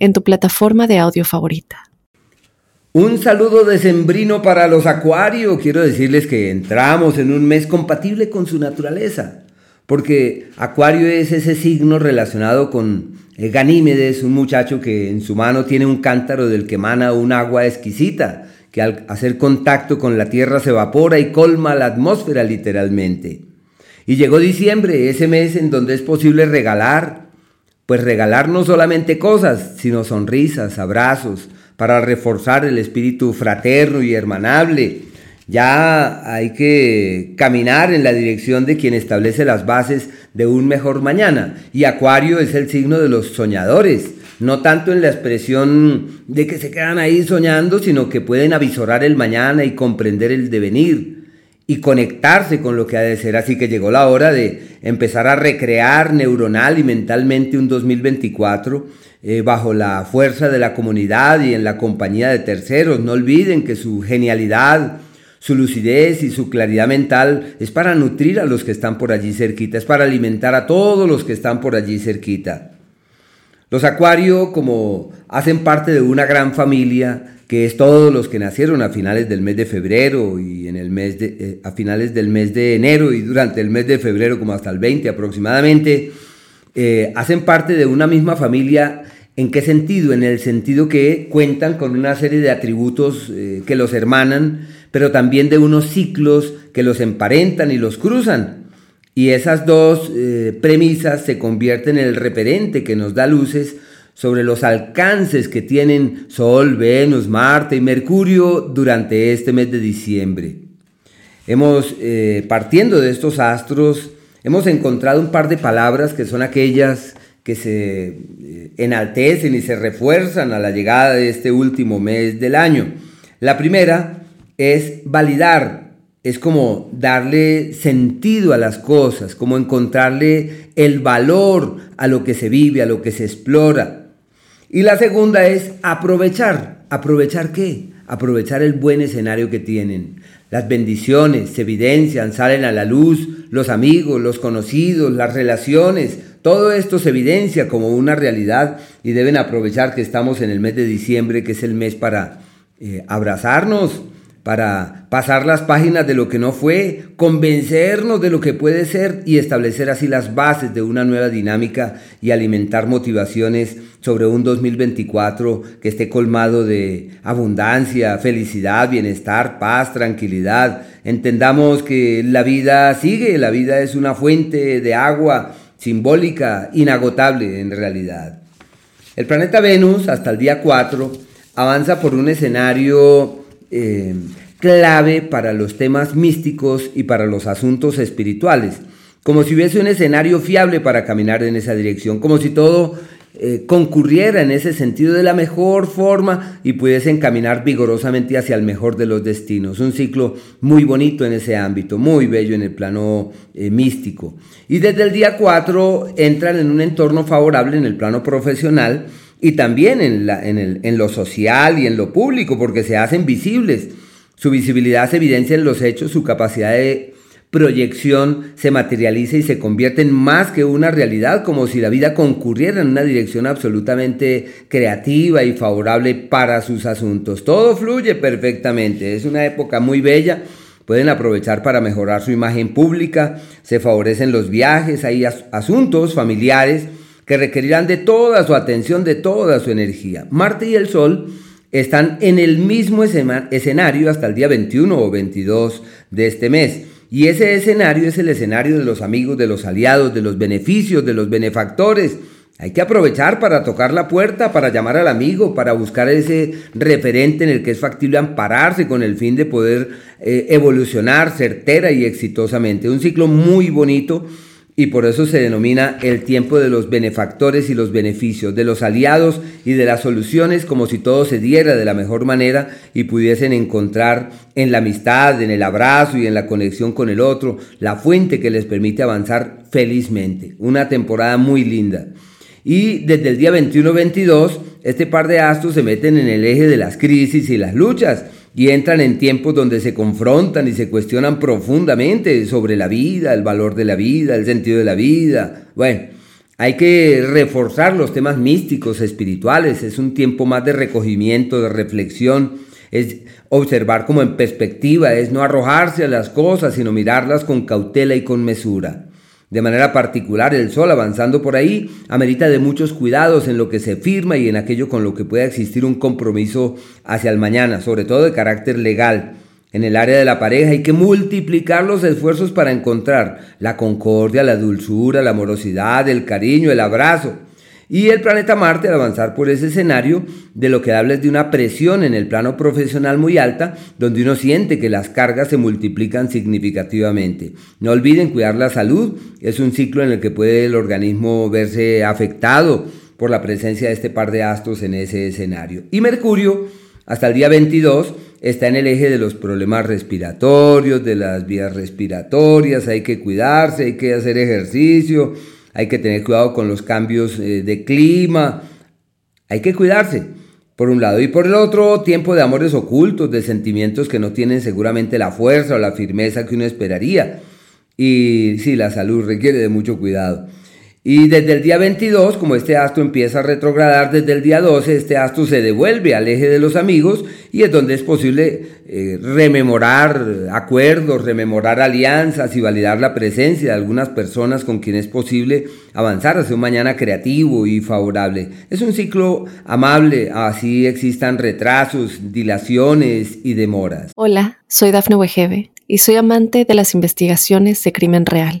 en tu plataforma de audio favorita. Un saludo decembrino para los acuarios. Quiero decirles que entramos en un mes compatible con su naturaleza, porque Acuario es ese signo relacionado con Ganímedes, un muchacho que en su mano tiene un cántaro del que emana un agua exquisita, que al hacer contacto con la tierra se evapora y colma la atmósfera literalmente. Y llegó diciembre, ese mes en donde es posible regalar, pues regalar no solamente cosas, sino sonrisas, abrazos, para reforzar el espíritu fraterno y hermanable. Ya hay que caminar en la dirección de quien establece las bases de un mejor mañana. Y Acuario es el signo de los soñadores, no tanto en la expresión de que se quedan ahí soñando, sino que pueden avisorar el mañana y comprender el devenir y conectarse con lo que ha de ser. Así que llegó la hora de empezar a recrear neuronal y mentalmente un 2024 eh, bajo la fuerza de la comunidad y en la compañía de terceros. No olviden que su genialidad, su lucidez y su claridad mental es para nutrir a los que están por allí cerquita, es para alimentar a todos los que están por allí cerquita. Los acuarios, como hacen parte de una gran familia, que es todos los que nacieron a finales del mes de febrero y en el mes de, eh, a finales del mes de enero y durante el mes de febrero como hasta el 20 aproximadamente, eh, hacen parte de una misma familia. ¿En qué sentido? En el sentido que cuentan con una serie de atributos eh, que los hermanan, pero también de unos ciclos que los emparentan y los cruzan. Y esas dos premisas se convierten en el referente que nos da luces sobre los alcances que tienen Sol, Venus, Marte y Mercurio durante este mes de diciembre. Hemos, eh, partiendo de estos astros, hemos encontrado un par de palabras que son aquellas que se eh, enaltecen y se refuerzan a la llegada de este último mes del año. La primera es validar, es como darle sentido a las cosas, como encontrarle el valor a lo que se vive, a lo que se explora. Y la segunda es aprovechar. ¿Aprovechar qué? Aprovechar el buen escenario que tienen. Las bendiciones se evidencian, salen a la luz, los amigos, los conocidos, las relaciones, todo esto se evidencia como una realidad y deben aprovechar que estamos en el mes de diciembre, que es el mes para eh, abrazarnos, para pasar las páginas de lo que no fue, convencernos de lo que puede ser y establecer así las bases de una nueva dinámica y alimentar motivaciones sobre un 2024 que esté colmado de abundancia, felicidad, bienestar, paz, tranquilidad. Entendamos que la vida sigue, la vida es una fuente de agua simbólica, inagotable en realidad. El planeta Venus, hasta el día 4, avanza por un escenario eh, clave para los temas místicos y para los asuntos espirituales, como si hubiese un escenario fiable para caminar en esa dirección, como si todo eh, concurriera en ese sentido de la mejor forma y pudiesen caminar vigorosamente hacia el mejor de los destinos. Un ciclo muy bonito en ese ámbito, muy bello en el plano eh, místico. Y desde el día 4 entran en un entorno favorable en el plano profesional y también en, en, en lo social y en lo público, porque se hacen visibles. Su visibilidad se evidencia en los hechos, su capacidad de proyección se materializa y se convierte en más que una realidad, como si la vida concurriera en una dirección absolutamente creativa y favorable para sus asuntos. Todo fluye perfectamente, es una época muy bella. Pueden aprovechar para mejorar su imagen pública, se favorecen los viajes, hay asuntos familiares que requerirán de toda su atención, de toda su energía. Marte y el Sol están en el mismo escenario hasta el día 21 o 22 de este mes. Y ese escenario es el escenario de los amigos, de los aliados, de los beneficios, de los benefactores. Hay que aprovechar para tocar la puerta, para llamar al amigo, para buscar ese referente en el que es factible ampararse con el fin de poder eh, evolucionar certera y exitosamente. Un ciclo muy bonito y por eso se denomina el tiempo de los benefactores y los beneficios, de los aliados y de las soluciones, como si todo se diera de la mejor manera y pudiesen encontrar en la amistad, en el abrazo y en la conexión con el otro, la fuente que les permite avanzar felizmente. Una temporada muy linda. Y desde el día 21-22, este par de astros se meten en el eje de las crisis y las luchas y entran en tiempos donde se confrontan y se cuestionan profundamente sobre la vida, el valor de la vida, el sentido de la vida. Bueno, hay que reforzar los temas místicos, espirituales, es un tiempo más de recogimiento, de reflexión, es observar como en perspectiva, es no arrojarse a las cosas, sino mirarlas con cautela y con mesura. De manera particular, el sol avanzando por ahí amerita de muchos cuidados en lo que se firma y en aquello con lo que pueda existir un compromiso hacia el mañana, sobre todo de carácter legal. En el área de la pareja hay que multiplicar los esfuerzos para encontrar la concordia, la dulzura, la amorosidad, el cariño, el abrazo. Y el planeta Marte, al avanzar por ese escenario, de lo que habla de una presión en el plano profesional muy alta, donde uno siente que las cargas se multiplican significativamente. No olviden cuidar la salud, es un ciclo en el que puede el organismo verse afectado por la presencia de este par de astros en ese escenario. Y Mercurio, hasta el día 22, está en el eje de los problemas respiratorios, de las vías respiratorias, hay que cuidarse, hay que hacer ejercicio hay que tener cuidado con los cambios eh, de clima, hay que cuidarse, por un lado, y por el otro, tiempo de amores ocultos, de sentimientos que no tienen seguramente la fuerza o la firmeza que uno esperaría. Y sí, la salud requiere de mucho cuidado. Y desde el día 22, como este astro empieza a retrogradar desde el día 12, este astro se devuelve al eje de los amigos y es donde es posible eh, rememorar acuerdos, rememorar alianzas y validar la presencia de algunas personas con quien es posible avanzar hacia un mañana creativo y favorable. Es un ciclo amable, así existan retrasos, dilaciones y demoras. Hola, soy Dafne Wegebe y soy amante de las investigaciones de crimen real.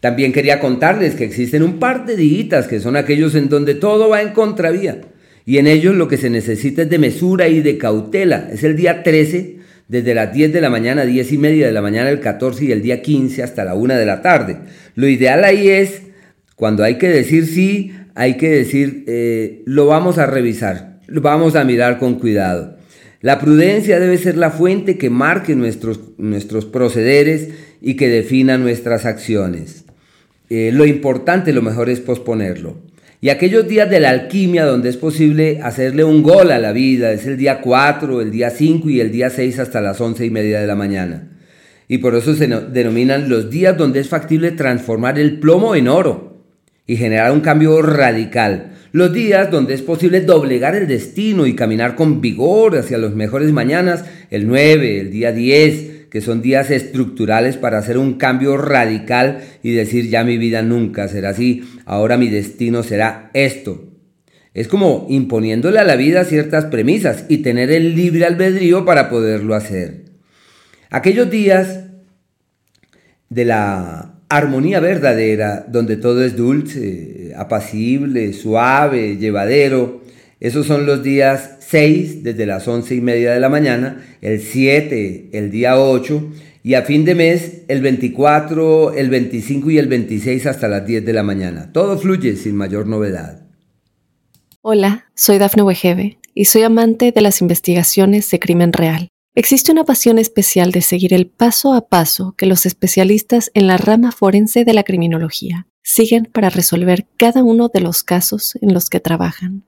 También quería contarles que existen un par de días que son aquellos en donde todo va en contravía. Y en ellos lo que se necesita es de mesura y de cautela. Es el día 13, desde las 10 de la mañana, 10 y media de la mañana, el 14 y el día 15 hasta la 1 de la tarde. Lo ideal ahí es, cuando hay que decir sí, hay que decir, eh, lo vamos a revisar, lo vamos a mirar con cuidado. La prudencia debe ser la fuente que marque nuestros, nuestros procederes y que defina nuestras acciones. Eh, lo importante, lo mejor es posponerlo. Y aquellos días de la alquimia donde es posible hacerle un gol a la vida, es el día 4, el día 5 y el día 6 hasta las 11 y media de la mañana. Y por eso se denominan los días donde es factible transformar el plomo en oro y generar un cambio radical. Los días donde es posible doblegar el destino y caminar con vigor hacia los mejores mañanas, el 9, el día 10, que son días estructurales para hacer un cambio radical y decir ya mi vida nunca será así, ahora mi destino será esto. Es como imponiéndole a la vida ciertas premisas y tener el libre albedrío para poderlo hacer. Aquellos días de la armonía verdadera, donde todo es dulce, apacible, suave, llevadero, esos son los días 6 desde las 11 y media de la mañana, el 7 el día 8 y a fin de mes el 24, el 25 y el 26 hasta las 10 de la mañana. Todo fluye sin mayor novedad. Hola, soy Dafne Wegebe y soy amante de las investigaciones de crimen real. Existe una pasión especial de seguir el paso a paso que los especialistas en la rama forense de la criminología siguen para resolver cada uno de los casos en los que trabajan.